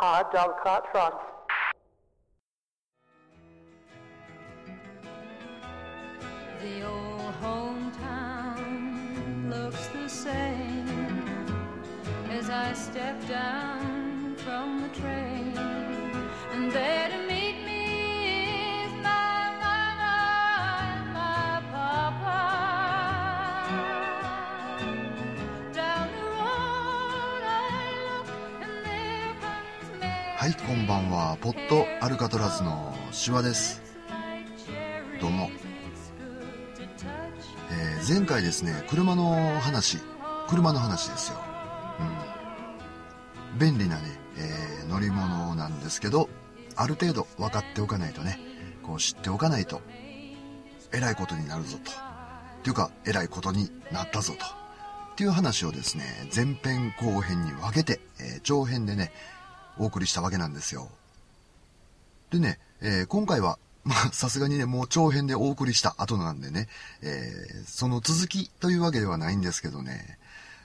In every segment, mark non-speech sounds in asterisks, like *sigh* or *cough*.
hard. The old hometown looks the same as I step down from the train, ばんは。ポットアルカトラズのシワです。どうも。えー前回ですね、車の話、車の話ですよ。うん。便利なね、えー乗り物なんですけど、ある程度分かっておかないとね、こう知っておかないと、えらいことになるぞと。っていうか、えらいことになったぞと。っていう話をですね、前編後編に分けて、えー長編でね、お送りしたわけなんですよ。でね、えー今回は、*laughs* まあ、さすがにね、もう長編でお送りした後なんでね、えーその続きというわけではないんですけどね、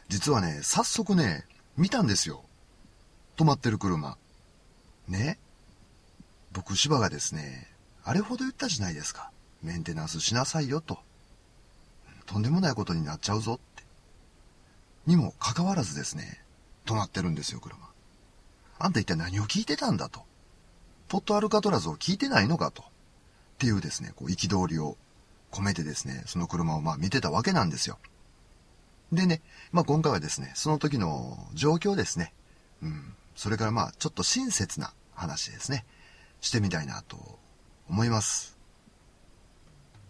実はね、早速ね、見たんですよ。止まってる車。ね？僕、芝がですね、あれほど言ったじゃないですか。メンテナンスしなさいよと。とんでもないことになっちゃうぞって。にもかかわらずですね、止まってるんですよ、車。あんた一体何を聞いてたんだと。ポットアルカトラズを聞いてないのかと。っていうですね、こう、憤りを込めてですね、その車をまあ見てたわけなんですよ。でね、まあ今回はですね、その時の状況ですね。うん。それからまあちょっと親切な話ですね。してみたいなと思います。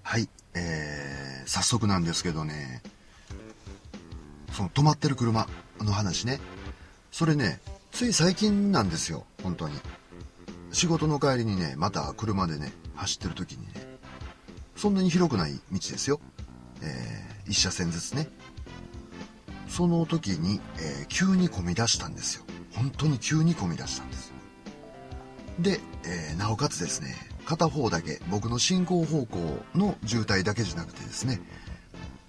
はい。えー、早速なんですけどね、その止まってる車の話ね。それね、つい最近なんですよ、本当に。仕事の帰りにね、また車でね、走ってる時にね、そんなに広くない道ですよ。えー、一車線ずつね。その時に、えー急に混み出したんですよ。本当に急に混み出したんです。で、えーなおかつですね、片方だけ、僕の進行方向の渋滞だけじゃなくてですね、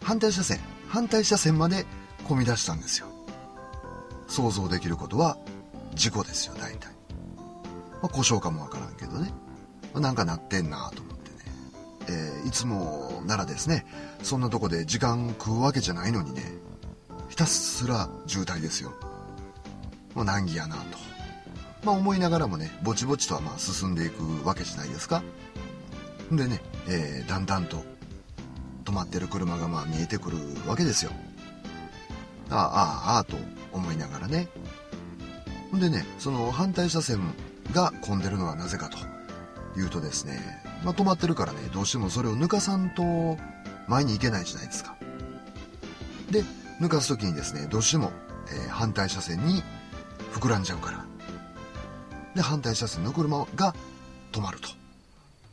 反対車線、反対車線まで混み出したんですよ。想像できることは事故ですよ、大体。まあ、故障かもわからんけどね。まあなんかなってんなと思ってね。えーいつもならですね、そんなとこで時間食うわけじゃないのにね、ひたすら渋滞ですよ。もう難儀やなと。まあ思いながらもね、ぼちぼちとはま進んでいくわけじゃないですか。でね、えーだんだんと止まってる車がまあ見えてくるわけですよ。ああ、ああ、ああと思いながらね。ほんでね、その反対車線が混んでるのはなぜかというとですね、まあ止まってるからね、どうしてもそれを抜かさんと前に行けないじゃないですか。で、抜かすときにですね、どうしても、えー反対車線に膨らんじゃうから。で、反対車線の車が止まると。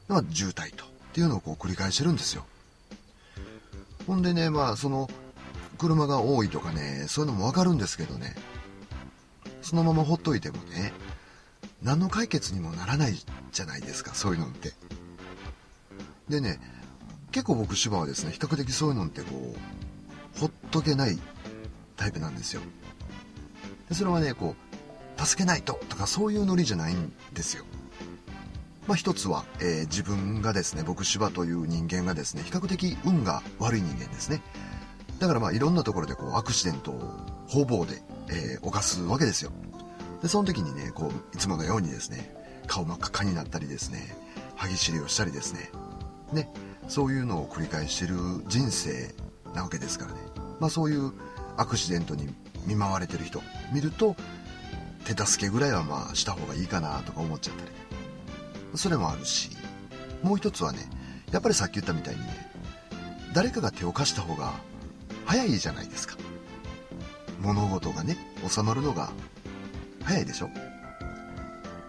まあ渋滞と。っていうのをこう繰り返してるんですよ。ほんでね、まあその、車が多いとかね、そういうのもわかるんですけどね、そのままほっといてもね、何の解決にもならないじゃないですか、そういうのって。でね、結構僕芝はですね、比較的そういうのってこう、ほっとけないタイプなんですよ。でそれはね、こう、助けないととかそういうノリじゃないんですよ。まあ一つは、えー自分がですね、僕芝という人間がですね、比較的運が悪い人間ですね。だからまあいろんなところでこうアクシデントを方々で、えー犯すわけですよ。で、その時にね、こう、いつものようにですね、顔真っ赤になったりですね、歯ぎしりをしたりですね、ね、そういうのを繰り返してる人生なわけですからね。まあそういうアクシデントに見舞われてる人見ると、手助けぐらいはまあした方がいいかなとか思っちゃったり。それもあるし、もう一つはね、やっぱりさっき言ったみたいにね、誰かが手を貸した方が早いじゃないですか。物事がね、収まるのが早いでしょ？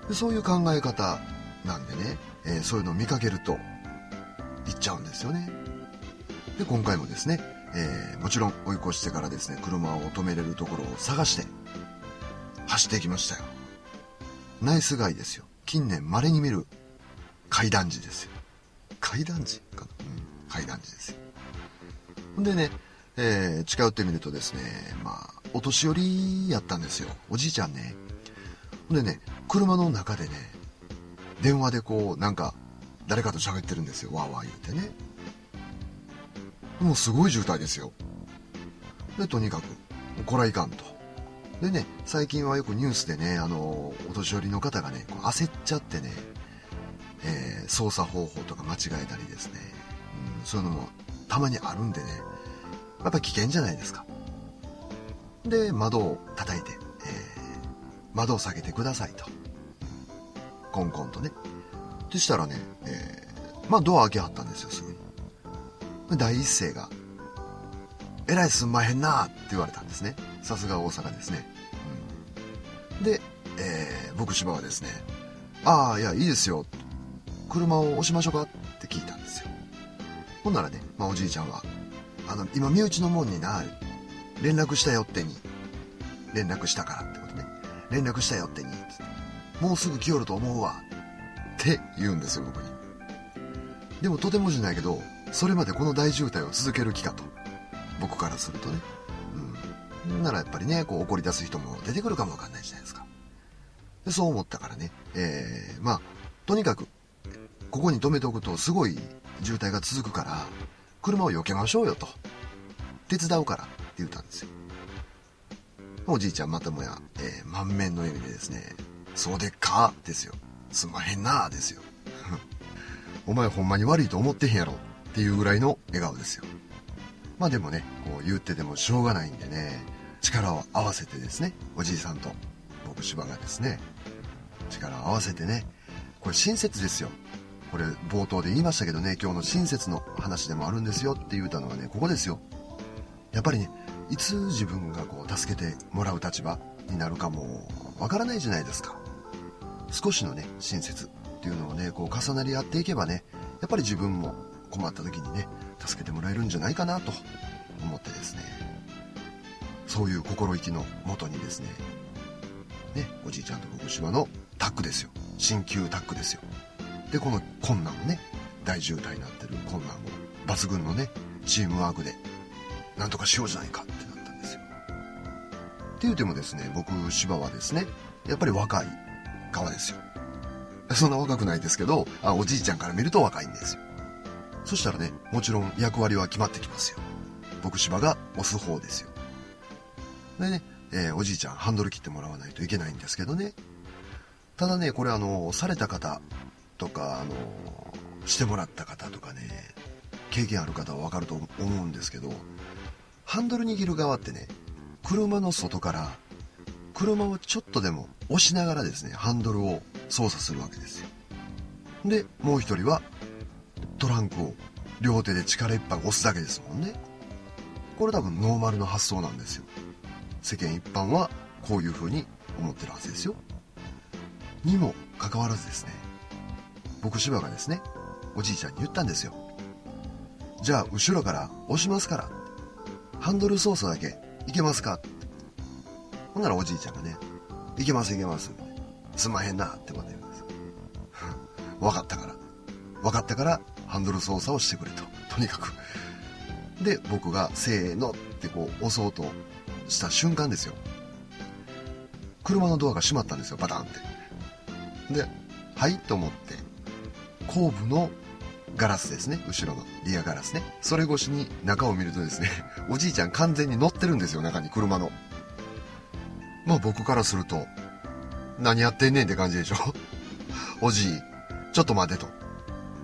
でそういう考え方なんでね、えーそういうのを見かけると、行っちゃうんですよね。で、今回もですね、えーもちろん追い越してからですね、車を止めれるところを探して、走っていきましたよ。ナイスガイですよ。近年稀に見る階段時ですよ。階段時かな？うん、階段時ですよ。でね、えー近寄ってみるとですね、まあ、お年寄りやったんですよ。おじいちゃんね。でね車の中でね電話でこうなんか誰かと喋ってるんですよ。わーわー言うてね。もうすごい渋滞ですよ。でとにかくこれはいかんと。でね最近はよくニュースでねあのお年寄りの方がねこう焦っちゃってね、えー、操作方法とか間違えたりですね、うん、そういうのもたまにあるんでね。やっぱ危険じゃないですか。で窓を叩いて、えー、窓を下げてくださいと。コンコンとね。そしたらね、えー、まあドア開けはったんですよすぐに。第一声が「えらいすんまへんな」って言われたんですね。さすが大阪ですね、うん、で、えー、僕芝はですね「ああいやいいですよ。車を押しましょうか?」って聞いたんですよ。ほんならね、まあ、おじいちゃんは「あの今身内のもんにな連絡したよってに。連絡したからってことね連絡したよってに。もうすぐ来よると思うわ。って言うんですよ僕に。でもとてもじゃないけどそれまでこの大渋滞を続ける気かと。僕からするとね。うん。ならやっぱりねこう怒り出す人も出てくるかもわかんないじゃないですか。でそう思ったからね。えー、まあとにかくここに止めておくとすごい渋滞が続くから車を避けましょうよと。手伝うから。言ったんですよ。おじいちゃんまたもや、えー、満面の笑みでですねそうでっかですよ。すまへんなですよ。*laughs* お前ほんまに悪いと思ってへんやろっていうぐらいの笑顔ですよ。まあでもねこう言っててもしょうがないんでね力を合わせてですねおじいさんと僕芝がですね力を合わせてねこれ親切ですよ。これ冒頭で言いましたけどね今日の親切の話でもあるんですよって言うたのはねここですよ。やっぱりねいつ自分がこう助けてもらう立場になるかもわからないじゃないですか。少しのね親切っていうのをねこう重なり合っていけばねやっぱり自分も困った時にね助けてもらえるんじゃないかなと思ってですね。そういう心意気のもとにですね。ねおじいちゃんと福島のタッグですよ。新旧タッグですよ。でこの困難をね大渋滞になってる困難を抜群のねチームワークでなんとかしようじゃないかってなったんですよ。って言うてもですね僕芝はですねやっぱり若い側ですよ。*laughs* そんな若くないですけどあおじいちゃんから見ると若いんですよ。そしたらねもちろん役割は決まってきますよ。僕芝が押す方ですよ。でね、えー、おじいちゃんハンドル切ってもらわないといけないんですけどね。ただねこれあのされた方とかあのしてもらった方とかね経験ある方は分かると思うんですけどハンドル握る側ってね車の外から車をちょっとでも押しながらですねハンドルを操作するわけですよ。でもう一人はトランクを両手で力いっぱい押すだけですもんね。これ多分ノーマルの発想なんですよ。世間一般はこういう風に思ってるはずですよ。にもかかわらずですね僕芝がですねおじいちゃんに言ったんですよ。じゃあ後ろから押しますから。ハンドル操作だけいけますか？ほんならおじいちゃんがねいけますいけます。すまへんなってまた言うんです分 *laughs* かったから。分かったからハンドル操作をしてくれと。とにかく。で僕が「せーの」ってこう押そうとした瞬間ですよ。車のドアが閉まったんですよ。バタンって。ではいと思って後部のガラスですね。後ろのリアガラスね。それ越しに中を見るとですね *laughs* おじいちゃん完全に乗ってるんですよ中に車の。まあ僕からすると何やってんねんって感じでしょ？*laughs* おじいちょっと待てと。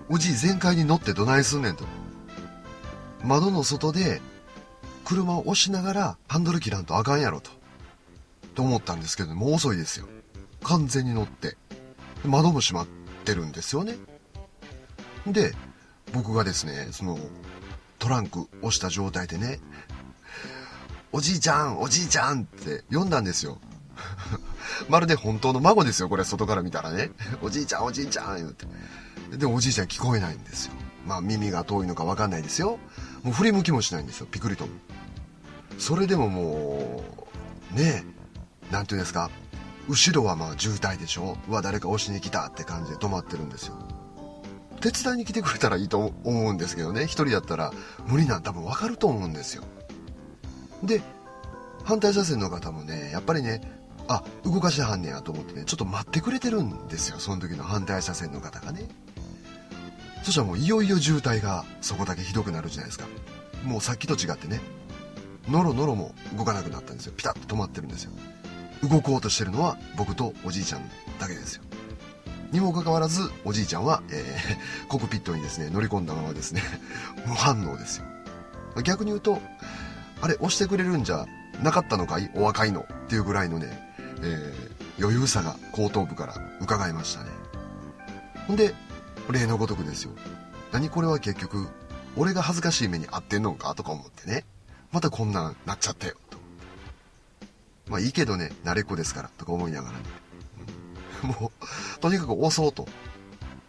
おじい全開に乗ってどないすんねんと。窓の外で車を押しながらハンドル切らんとあかんやろと。と思ったんですけどもう遅いですよ。完全に乗って。窓も閉まってるんですよね。で僕がですねそのトランク押した状態でね「おじいちゃんおじいちゃん」って呼んだんですよ。*laughs* まるで本当の孫ですよこれ外から見たらね「おじいちゃんおじいちゃん」言うて。でもおじいちゃん聞こえないんですよ。まあ耳が遠いのか分かんないですよ。もう振り向きもしないんですよピクリと。それでももうねえ何て言うんですか。後ろはまあ渋滞でしょ。うわ誰か押しに来たって感じで止まってるんですよ。手伝いに来てくれたらいいと思うんですけどね。一人だったら無理なん多分分かると思うんですよ。で反対車線の方もねやっぱりねあ動かしはんねやと思ってねちょっと待ってくれてるんですよ。その時の反対車線の方がね。そしたらもういよいよ渋滞がそこだけひどくなるじゃないですか。もうさっきと違ってねノロノロも動かなくなったんですよ。ピタッと止まってるんですよ。動こうとしてるのは僕とおじいちゃんだけですよ。にもかかわらずおじいちゃんは、えー、*laughs* コクピットにですね乗り込んだままですね *laughs* 無反応ですよ。逆に言うとあれ押してくれるんじゃなかったのかい？お若いの。っていうぐらいのね、えー、余裕さが後頭部から伺いましたね。ほんで例のごとくですよ。何これは結局俺が恥ずかしい目に遭ってんのか？とか思ってね。またこんなんなっちゃったよと。まあいいけどね慣れっこですからとか思いながらね。*laughs* もう、とにかく押そうと。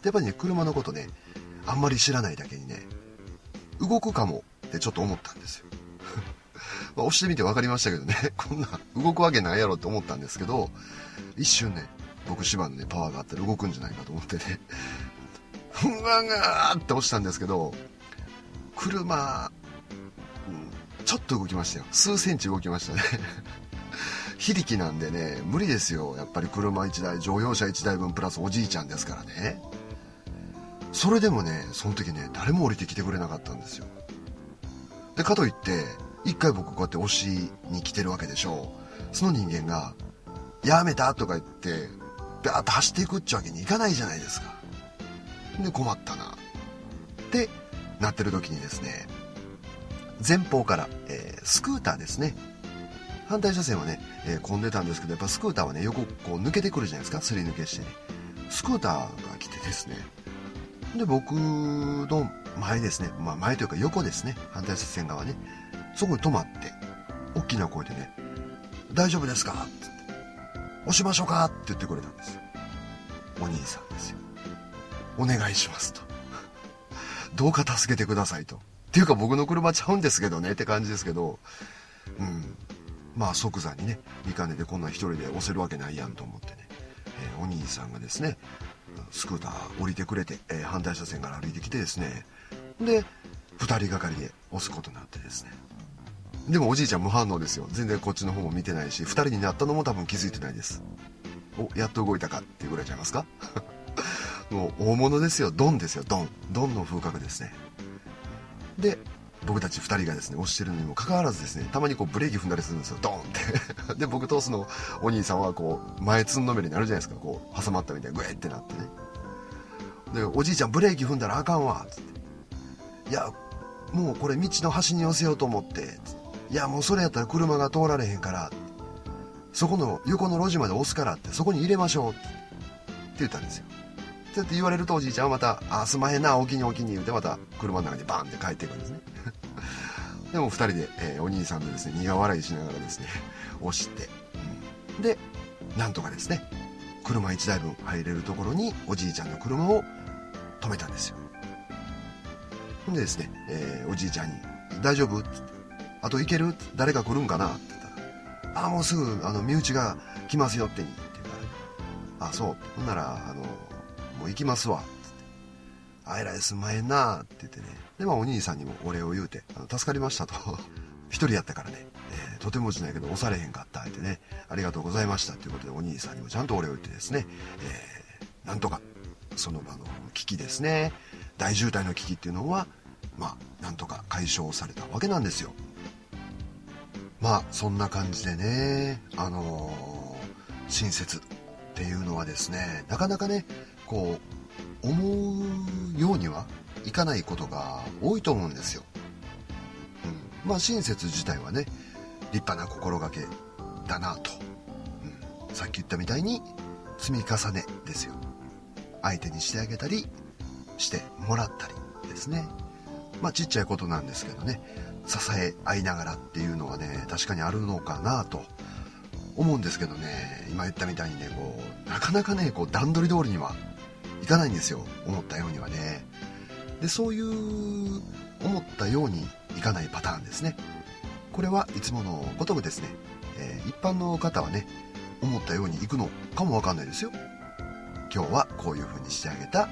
やっぱりね、車のことね、あんまり知らないだけにね、動くかもってちょっと思ったんですよ。*laughs* まあ、押してみて分かりましたけどね、*laughs* こんな動くわけないやろって思ったんですけど、一瞬ね、僕芝のね、パワーがあったら動くんじゃないかと思ってね、*laughs* ふんわがーって押したんですけど、車、うん、ちょっと動きましたよ。数センチ動きましたね。非力なんでね、無理ですよ。やっぱり車1台、乗用車1台分プラスおじいちゃんですからね。それでもね、その時ね、誰も降りてきてくれなかったんですよ。で、かといって、一回僕こうやって押しに来てるわけでしょう。その人間が、やめたとか言って、バーッと走っていくっちゅうわけにいかないじゃないですか。で、困ったな。ってなってる時にですね、前方から、えー、スクーターですね。反対車線はね、えー、混んでたんですけど、やっぱスクーターはね、横こう抜けてくるじゃないですか、すり抜けしてね。スクーターが来てですね。で、僕の前ですね、まあ前というか横ですね、反対車線側ね。そこに止まって、大きな声でね、大丈夫ですか？ってって、押しましょうか？って言ってくれたんです。お兄さんですよ。お願いしますと。*laughs* どうか助けてくださいと。っていうか僕の車ちゃうんですけどねって感じですけど、うん。まあ即座にね見かねてこんなん一人で押せるわけないやんと思ってね、えー、お兄さんがですねスクーター降りてくれて、えー、反対車線から歩いてきてですね。で2人がかりで押すことになってですね。でもおじいちゃん無反応ですよ。全然こっちの方も見てないし2人になったのも多分気づいてないです。おやっと動いたかっていうぐらいちゃいますか？*laughs* もう大物ですよ。ドンですよ。ドン。ドンの風格ですね。で僕たち2人がですね押してるのにもかかわらずですねたまにこうブレーキ踏んだりするんですよ。ドーンって。*laughs* で僕通すのお兄さんはこう前つんのめりになるじゃないですか。こう挟まったみたいにグエってなってね。でおじいちゃんブレーキ踏んだらあかんわつって。いやもうこれ道の端に寄せようと思っていやもうそれやったら車が通られへんからそこの横の路地まで押すからって。そこに入れましょうって言ったんですよ。ってって言われるとおじいちゃんはまた「あすまへんなおきにおきに」言うてまた車の中にバンって帰っていくんですね *laughs* でも2人で、えー、お兄さんとですね苦笑いしながらですね押して、うん、でなんとかですね車1台分入れるところにおじいちゃんの車を止めたんですよほんでですね、えー、おじいちゃんに「大丈夫?」ってあと行ける誰か来るんかな?」って言ったら「あもうすぐあの身内が来ますよってに」って言うから「あそうほんならあのもう行きますわ」って「あえらいす。んまへんな」って言ってね。でまあお兄さんにもお礼を言うて「あの助かりました」と。一人やったからね、えー、とてもじないけど押されへんかった。ってね。ありがとうございました。ということでお兄さんにもちゃんとお礼を言ってですね、えー、なんとかその場の危機ですね。大渋滞の危機っていうのはまあなんとか解消されたわけなんですよ。まあそんな感じでねあのー、親切っていうのはですねなかなかねこう思うようにはいかないことが多いと思うんですよ、うん、まあ親切自体はね立派な心がけだなと、うん、さっき言ったみたいに積み重ねですよ。相手にしてあげたりしてもらったりですね。まあちっちゃいことなんですけどね。支え合いながらっていうのはね確かにあるのかなと思うんですけどね。今言ったみたいにねこうなかなかねこう段取り通りにはいかないんですよ。思ったようにはね。でそういう思ったようにいかないパターンですね。これはいつものことくですね、えー、一般の方はね思ったようにいくのかもわかんないですよ。今日はこういう風にしてあげた。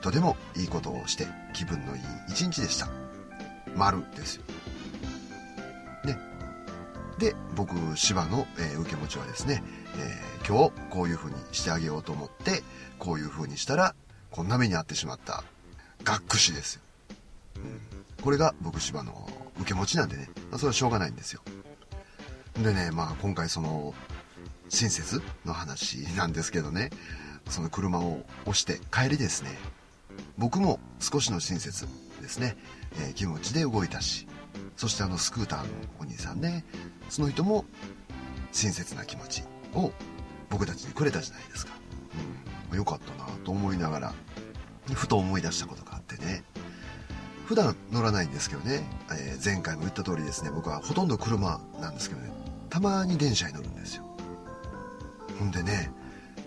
とてもいいことをして気分のいい一日でした。丸ですよ。ね。で僕芝の、えー、受け持ちはですね、えー、今日こういう風にしてあげようと思って、こういう風にしたら、こんな目に遭ってしまった。学士ですよ。うん。これが僕芝の受け持ちなんでね、まあ、それはしょうがないんですよ。でね、まあ今回その、親切の話なんですけどね、その車を押して帰りですね、僕も少しの親切ですね、えー、気持ちで動いたし、そしてあのスクーターのお兄さんね、その人も親切な気持ちを僕たちにくれたじゃないですか。うん、よかったなと思いながら、ふと思い出したことがあってね、普段乗らないんですけどね、えー、前回も言った通りですね、僕はほとんど車なんですけどね、たまに電車に乗るんですよ。ほんでね、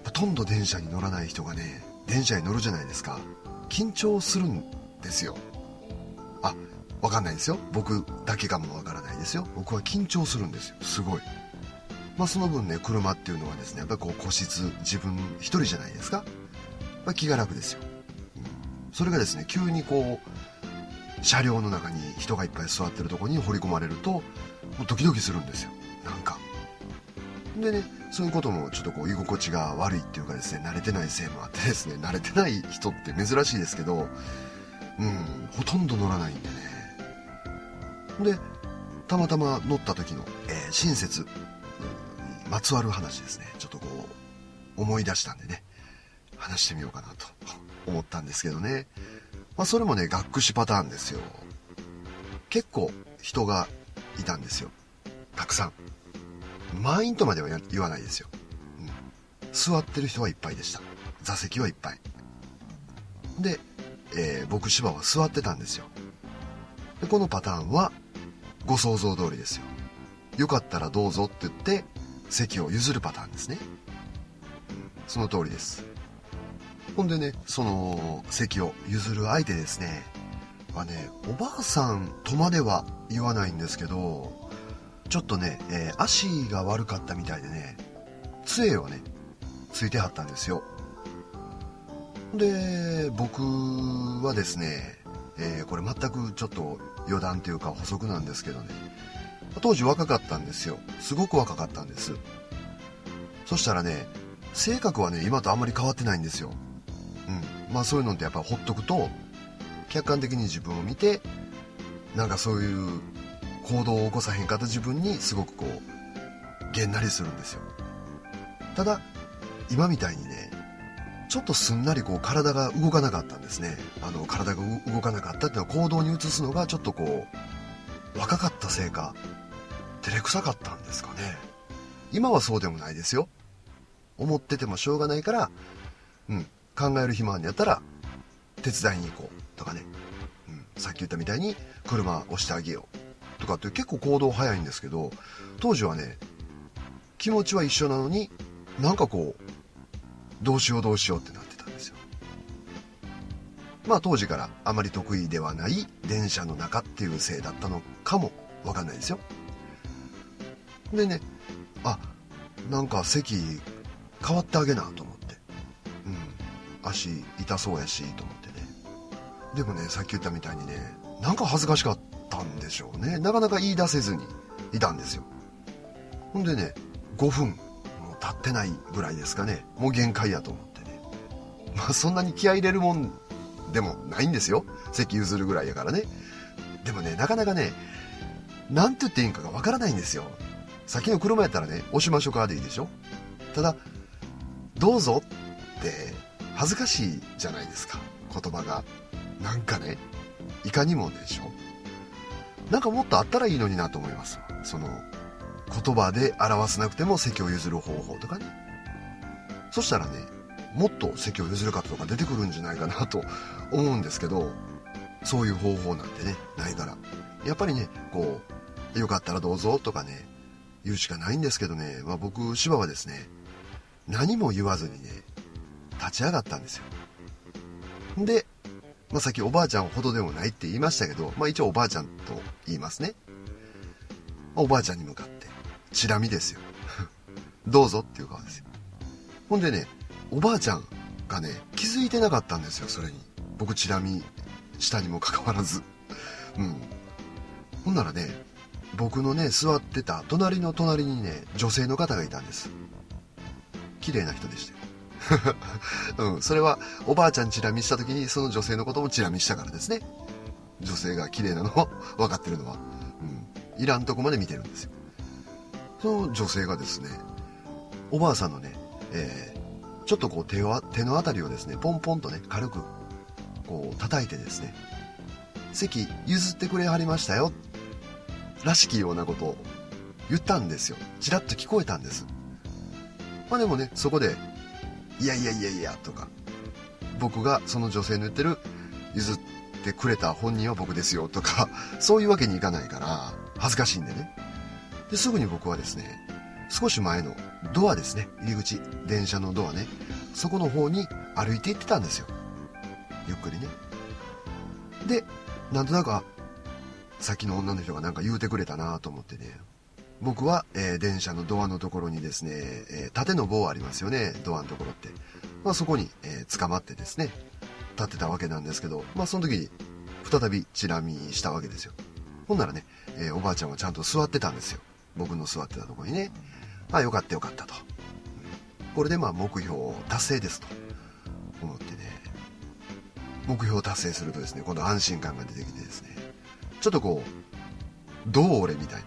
ほとんど電車に乗らない人がね、電車に乗るじゃないですか。緊張するんですよ。あ、わかんないですよ。僕だけかもわからないですよ。僕は緊張するんですよ。すごい。まあその分ね、車っていうのはですね、やっぱこう個室、自分一人じゃないですか。まあ、気が楽ですよ、うん。それがですね、急にこう、車両の中に人がいっぱい座ってるとこに掘り込まれると、もうドキドキするんですよ。なんか。でね、そういうこともちょっとこう居心地が悪いっていうかですね、慣れてないせいもあってですね、慣れてない人って珍しいですけど、うん、ほとんど乗らないんでね。で、たまたま乗った時の、えー、親切まつわる話ですね。ちょっとこう、思い出したんでね、話してみようかなと思ったんですけどね。まあそれもね、学士パターンですよ。結構人がいたんですよ。たくさん。満員とまでは言わないですよ。うん。座ってる人はいっぱいでした。座席はいっぱい。で、えー、僕芝は座ってたんですよ。で、このパターンは、ご想像通りですよ。よかったらどうぞって言って、席を譲るパターンですね。その通りです。ほんでね、その席を譲る相手ですね、はね、おばあさんとまでは言わないんですけど、ちょっとね、えー、足が悪かったみたいでね、杖をね、ついてはったんですよ。で、僕はですね、えー、これ全くちょっと余談というか補足なんですけどね、当時若かったんですよ。すごく若かったんです。そしたらね、性格はね、今とあんまり変わってないんですよ。うん。まあそういうのってやっぱほっとくと、客観的に自分を見て、なんかそういう行動を起こさへんかった自分にすごくこうげんなりするんですよただ今みたいにねちょっとすんなりこう体が動かなかったんですねあの体が動かなかったっていうのは行動に移すのがちょっとこう若かったせいか照れくさかったんですかね。今はそうでもないですよ。思っててもしょうがないからうん考える暇にやったら手伝いに行こうとかね、うん、さっき言ったみたいに車押してあげようとかって結構行動早いんですけど当時はね気持ちは一緒なのになんかこうどうしようどうしようってなってたんですよ。まあ当時からあまり得意ではない電車の中っていうせいだったのかもわかんないですよ。でねあなんか席変わってあげなと思って。うん。足痛そうやしと思ってね。でもねさっき言ったみたいにねなんか恥ずかしかったんでしょうね。なかなか言い出せずにいたんですよ。ほんでね5分もう経ってないぐらいですかね。もう限界やと思ってね。まあそんなに気合入れるもんでもないんですよ。席譲るぐらいやからね。でもねなかなかね何て言っていいんかがわからないんですよ。先の車やったらね押しましょうかでいいでしょ？ただどうぞって恥ずかしいじゃないですか言葉が。なんかねいかにもでしょ？なんかもっとあったらいいのになと思います。その言葉で表せなくても席を譲る方法とかね。そしたらねもっと席を譲る方とか出てくるんじゃないかなと思うんですけどそういう方法なんてねないから。やっぱりねこうよかったらどうぞとかね言うしかないんですけどね、まあ、僕芝はですね何も言わずにね立ち上がったんですよでまあ、さっきおばあちゃんほどでもないって言いましたけど、まあ、一応おばあちゃんと言いますね。おばあちゃんに向かって、チラ見ですよ。*laughs* どうぞっていう顔ですよ。ほんでね、おばあちゃんがね、気づいてなかったんですよ、それに。僕、チラ見したにもかかわらず。うん。ほんならね、僕のね、座ってた隣の隣にね、女性の方がいたんです。綺麗な人でしたよ。*laughs* うん、それはおばあちゃんチラ見した時にその女性のこともチラ見したからですね。女性が綺麗なのを *laughs* 分かってるのは。うん。いらんとこまで見てるんですよ。その女性がですね、おばあさんのね、えー、ちょっとこう手を、手のあたりをですね、ポンポンとね、軽く、こう叩いてですね、席譲ってくれはりましたよ、らしきようなことを言ったんですよ。ちらっと聞こえたんです。まあでもね、そこで、いやいやいやいや、とか、僕がその女性の言ってる、譲ってくれた本人は僕ですよ、とか、*laughs* そういうわけにいかないから、恥ずかしいんでね。で、すぐに僕はですね、少し前のドアですね、入り口、電車のドアね、そこの方に歩いて行ってたんですよ。ゆっくりね。で、なんとなく、さっきの女の人がなんか言うてくれたなと思ってね、僕は、えー、電車のドアのところにですね、えー、縦の棒ありますよね、ドアのところって。まあそこに、えー、捕まってですね、立ってたわけなんですけど、まあその時に再びチラ見したわけですよ。ほんならね、えおばあちゃんはちゃんと座ってたんですよ。僕の座ってたとこにね。あ、よかったよかったと。これでまあ目標を達成ですと思ってね、目標を達成するとですね、今度安心感が出てきてですね、ちょっとこう、どう俺みたいな。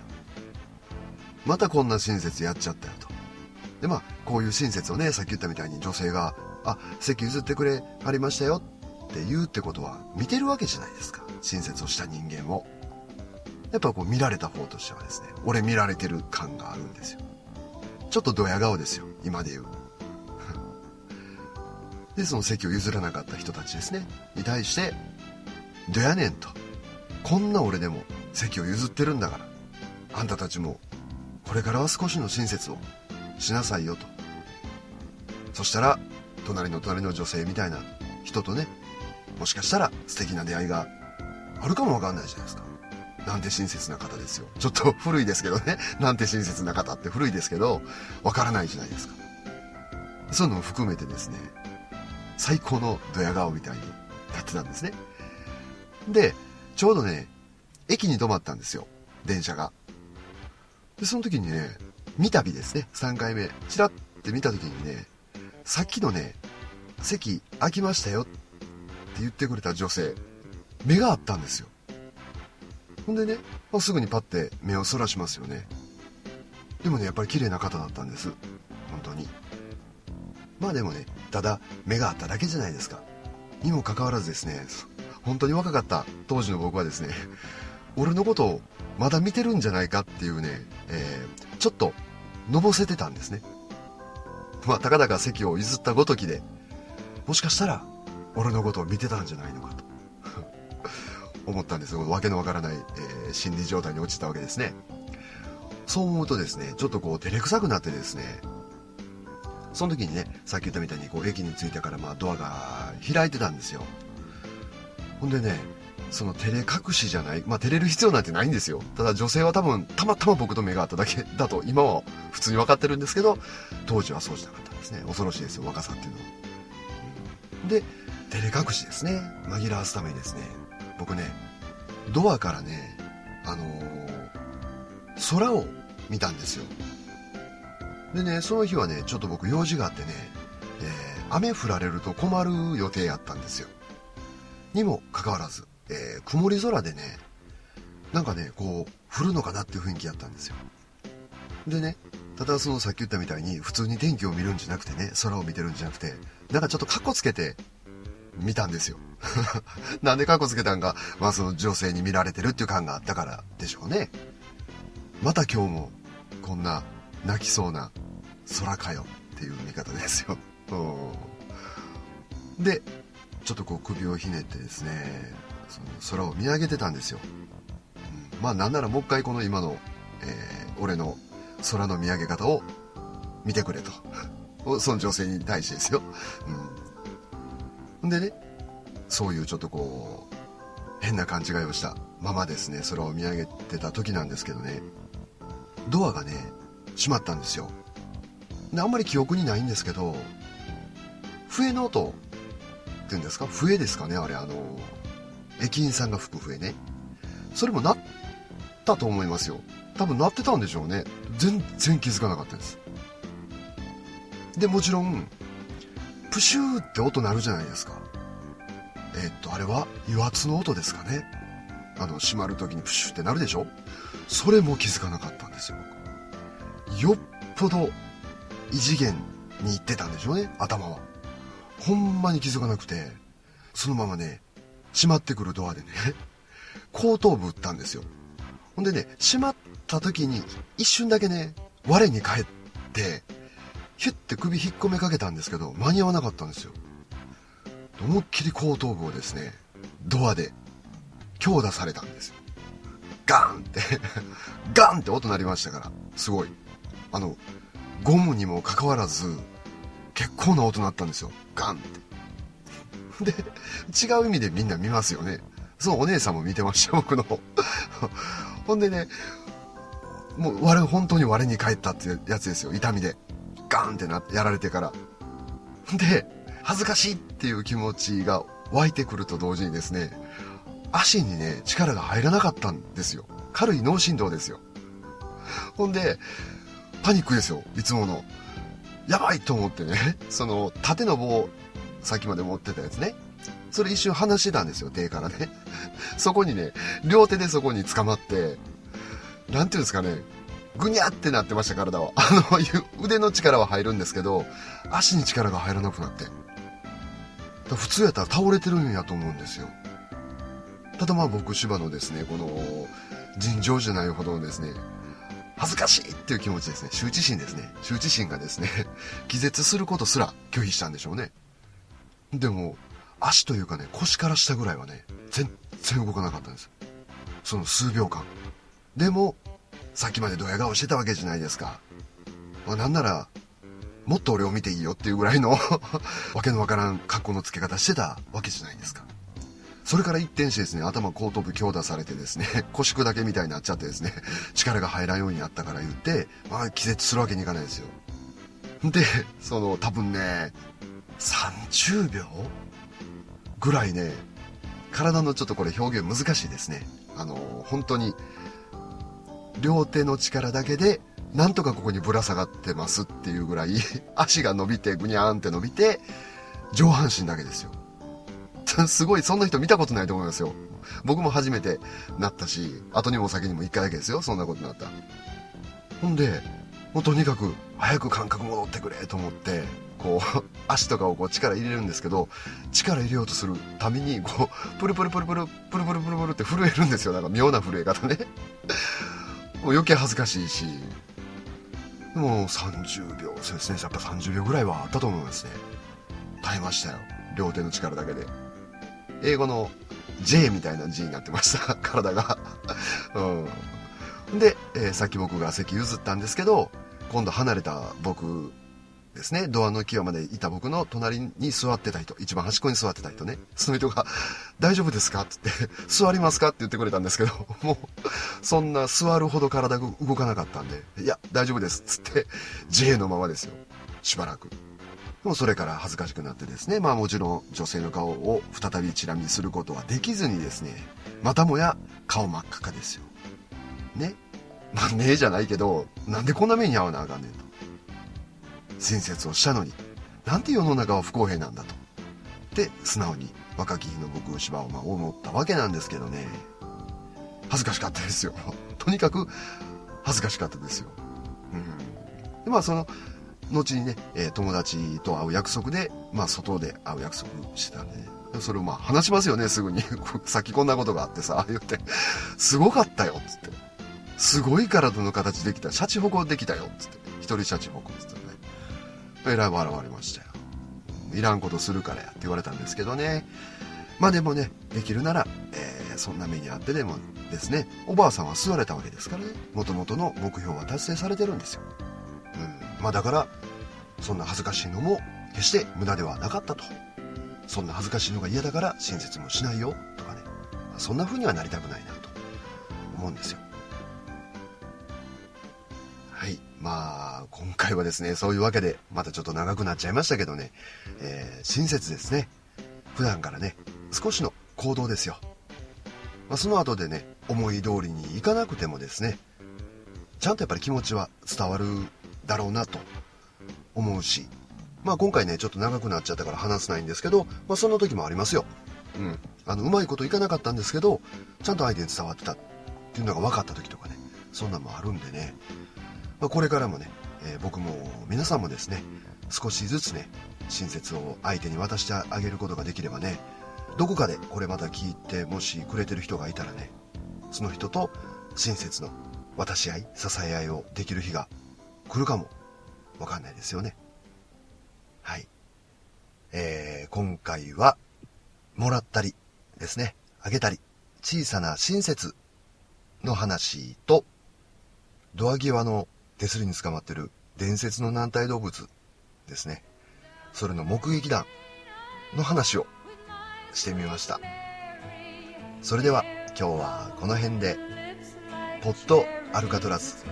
またこんな親切やっちゃったよと。でまあ、こういう親切をね、さっき言ったみたいに女性が、あ、席譲ってくれはりましたよって言うってことは見てるわけじゃないですか。親切をした人間を。やっぱこう見られた方としてはですね、俺見られてる感があるんですよ。ちょっとドヤ顔ですよ、今で言う。*laughs* で、その席を譲らなかった人たちですね、に対して、どやねんと。こんな俺でも席を譲ってるんだから、あんたたちも、これからは少しの親切をしなさいよと。そしたら、隣の隣の女性みたいな人とね、もしかしたら素敵な出会いがあるかもわかんないじゃないですか。なんて親切な方ですよ。ちょっと古いですけどね。*laughs* なんて親切な方って古いですけど、わからないじゃないですか。そういうのも含めてですね、最高のドヤ顔みたいになってたんですね。で、ちょうどね、駅に止まったんですよ。電車が。で、その時にね、三度ですね、3回目、チラって見た時にね、さっきのね、席空きましたよって言ってくれた女性、目があったんですよ。ほんでね、まあ、すぐにパッて目をそらしますよね。でもね、やっぱり綺麗な方だったんです。本当に。まあでもね、ただ目があっただけじゃないですか。にもかかわらずですね、本当に若かった当時の僕はですね、*laughs* 俺のことをまだ見てるんじゃないかっていうね、えー、ちょっと、のぼせてたんですね。まあ、たかだか席を譲ったごときで、もしかしたら、俺のことを見てたんじゃないのかと。*laughs* 思ったんですよ。わけのわからない、えー、心理状態に落ちたわけですね。そう思うとですね、ちょっとこう、照れくさくなってですね、その時にね、さっき言ったみたいに、こう、駅に着いてから、まあ、ドアが開いてたんですよ。ほんでね、その照れ隠しじゃない、まあ、照れる必要なんてないんですよ。ただ女性は多分、たまたま僕と目が合っただけだと、今は普通に分かってるんですけど、当時はそうしなかったんですね。恐ろしいですよ、若さっていうのは。で、照れ隠しですね。紛らわすためにですね、僕ね、ドアからね、あのー、空を見たんですよ。でね、その日はね、ちょっと僕用事があってね、えー、雨降られると困る予定やったんですよ。にもかかわらず、えー、曇り空でね、なんかね、こう、降るのかなっていう雰囲気やったんですよ。でね、ただそのさっき言ったみたいに、普通に天気を見るんじゃなくてね、空を見てるんじゃなくて、なんかちょっとカッコつけて見たんですよ。*laughs* なんでカッコつけたんか、まあその女性に見られてるっていう感があったからでしょうね。また今日も、こんな泣きそうな空かよっていう見方ですよ。で、ちょっとこう首をひねってですね、その空を見上げてたんですよ。うん、まあなんならもう一回この今の、えー、俺の空の見上げ方を見てくれと。その女性に対してですよ。うんでね、そういうちょっとこう、変な勘違いをしたままですね、空を見上げてた時なんですけどね、ドアがね、閉まったんですよ。で、あんまり記憶にないんですけど、笛の音ていうんですか？笛ですかね？あれ、あの、駅員さんが吹く笛ね。それもなったと思いますよ。多分鳴ってたんでしょうね。全然気づかなかったです。でもちろんプシューって音鳴るじゃないですかえ、っとあれは油圧の音ですかねあの閉まる時にプシューってなるでしょ？それも気づかなかったんですよよっぽど異次元に行ってたんでしょうね頭はほんまに気づかなくてそのままね閉まってくるドアでね *laughs* 後頭部打ったんですよ。ほんでね閉まった時に一瞬だけね我に返ってヒュッて首引っ込めかけたんですけど間に合わなかったんですよ。思いっきり後頭部をですねドアで強打されたんですよ。ガーンって *laughs* ガーンって音鳴りましたからすごい。あのゴムにもかかわらず結構な音鳴ったんですよ。ガンって。で違う意味でみんな見ますよね。そうお姉さんも見てました僕のほんでねもう我本当に我に返ったってやつですよ。痛みで。ガンってなやられてから。で恥ずかしいっていう気持ちが湧いてくると同時にですね足にね力が入らなかったんですよ。軽い脳振動ですよ。ほんでパニックですよいつもの。やばいと思ってね。*laughs* その縦の棒さっきまで持ってたやつね。それ一瞬離してたんですよ手からね。*laughs* そこにね両手でそこに捕まってなんていうんですかね。ぐにゃってなってました体は。*laughs* あの腕の力は入るんですけど足に力が入らなくなって。普通やったら倒れてるんやと思うんですよ。ただまあ僕芝のですねこの尋常じゃないほどのですね恥ずかしいっていう気持ちですね。羞恥心ですね。羞恥心がですね *laughs* 気絶することすら拒否したんでしょうね。でも足というかね腰から下ぐらいはね全然動かなかったんです。その数秒間。でもさっきまでドヤ顔してたわけじゃないですか。まあ、なんなら、もっと俺を見ていいよっていうぐらいの *laughs* わけのわからん格好のつけ方してたわけじゃないですか。それから一転してですね、頭後頭部強打されてですね、*laughs* 腰砕けみたいになっちゃってですね、*laughs* 力が入らんようになったから言って、まあ気絶するわけにいかないですよ。で、その多分ね、30秒ぐらいね、体のちょっとこれ表現難しいですね。あの、本当に両手の力だけでなんとかここにぶら下がってますっていうぐらい *laughs* 足が伸びてぐにゃーんって伸びて上半身だけですよ *laughs* すごい、そんな人見たことないと思いますよ。僕も初めてなったし、後にも先にも1回だけですよ、そんなことになった。ほんで、もうとにかく、早く感覚戻ってくれと思って、こう、*laughs* 足とかをこう力入れるんですけど、力入れようとするために、こう、プルプルプルプル、プルプルプルプルって震えるんですよ。なんか妙な震え方ね。*laughs* もう余計恥ずかしいし、もう30秒、そうですね、やっぱ30秒ぐらいはあったと思いますね。耐えましたよ。両手の力だけで。英語の J みたいな字になってました。*laughs* 体が。うん。で、えー、さっき僕が席譲ったんですけど今度離れた僕ですね、ドアの際までいた僕の隣に座ってた人、一番端っこに座ってた人ね、その人が、大丈夫ですかって言って、座りますかって言ってくれたんですけど、もう、そんな座るほど体が動かなかったんで、いや、大丈夫です、つって、J のままですよ。しばらく。もそれから恥ずかしくなってですね、まあもちろん女性の顔を再びチラ見することはできずにですね、またもや顔真っ赤かですよ。ね。まあねえじゃないけど、なんでこんな目に遭わなあかんねんと。親切をしたのになんて世の中は不公平なんだとで素直に若き日の僕を芝を思ったわけなんですけどね恥ずかしかったですよとにかく恥ずかしかったですよ、うん、でまあその後にね、えー、友達と会う約束で、まあ、外で会う約束してたんで、ね、それをまあ話しますよねすぐに。*laughs* さっきこんなことがあってさ言って。すごかったよつって。すごい体の形できた。シャチホコできたよつって。一人シャチホコつってえらい笑われましたよ。いらんことするからやって言われたんですけどね。まあでもね、できるなら、えー、そんな目にあってでもですね、おばあさんは座れたわけですからね、もともとの目標は達成されてるんですよ。うん。まあだから、そんな恥ずかしいのも決して無駄ではなかったと。そんな恥ずかしいのが嫌だから親切もしないよとかね。そんな風にはなりたくないなと思うんですよ。はい。まあ、今回はですね、そういうわけで、またちょっと長くなっちゃいましたけどね、えー、親切ですね。普段からね、少しの行動ですよ。まあ、その後でね、思い通りにいかなくてもですね、ちゃんとやっぱり気持ちは伝わるだろうなと思うし、まあ今回ね、ちょっと長くなっちゃったから話せないんですけど、まあそんな時もありますよ。うん。あの、うまいこといかなかったんですけど、ちゃんと相手に伝わってたっていうのが分かった時とかね、そんなんもあるんでね、まあこれからもね、えー、僕も皆さんもですね、少しずつね、親切を相手に渡してあげることができればね、どこかでこれまた聞いてもしくれてる人がいたらね、その人と親切の渡し合い、支え合いをできる日が来るかもわかんないですよね。はい。えー、今回は、もらったりですね、あげたり、小さな親切の話と、ドア際の手すりに捕まってる伝説の軟体動物ですね。それの目撃談の話をしてみました。それでは今日はこの辺で、ポットアルカトラズ、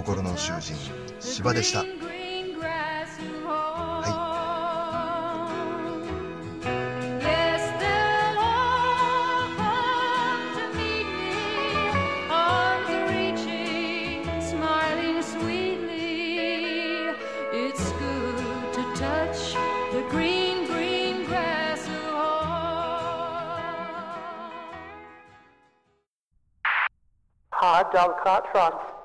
心の囚人、芝でした。Hard dog cart trot.